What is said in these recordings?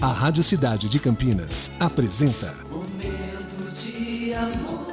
A Rádio Cidade de Campinas apresenta Momento de amor.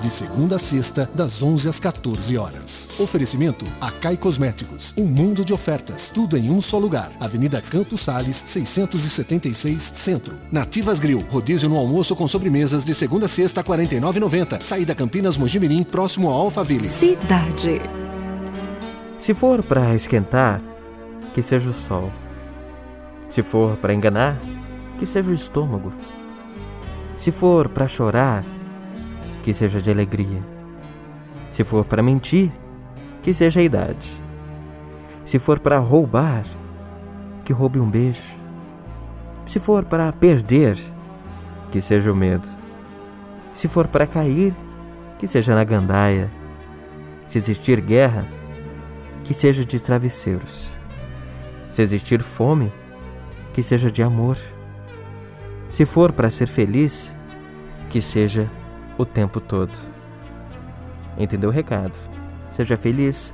De segunda a sexta, das 11 às 14 horas. Oferecimento Acai Cosméticos. Um mundo de ofertas. Tudo em um só lugar. Avenida Campos Sales, 676, Centro. Nativas Grill. Rodízio no almoço com sobremesas de segunda a sexta, 49,90. Saída Campinas Mojimirim, próximo ao Alphaville. Cidade. Se for para esquentar, que seja o sol. Se for para enganar, que seja o estômago. Se for para chorar, que seja de alegria. Se for para mentir, que seja a idade. Se for para roubar, que roube um beijo. Se for para perder, que seja o medo. Se for para cair, que seja na gandaia. Se existir guerra, que seja de travesseiros. Se existir fome, que seja de amor. Se for para ser feliz, que seja o tempo todo. Entendeu o recado? Seja feliz,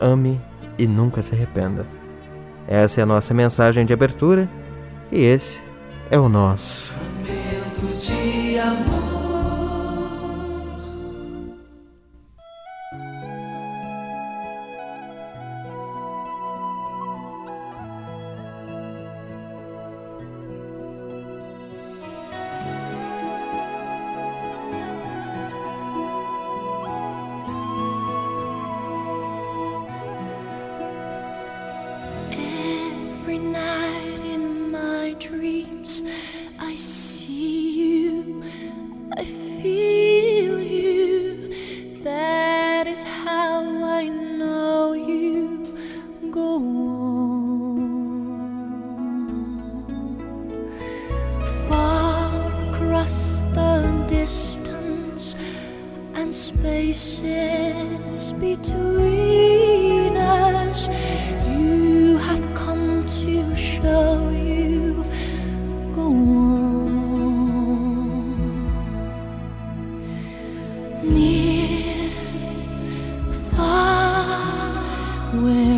ame e nunca se arrependa. Essa é a nossa mensagem de abertura e esse é o nosso. Distance and spaces between us. You have come to show you go on. Near, far, wherever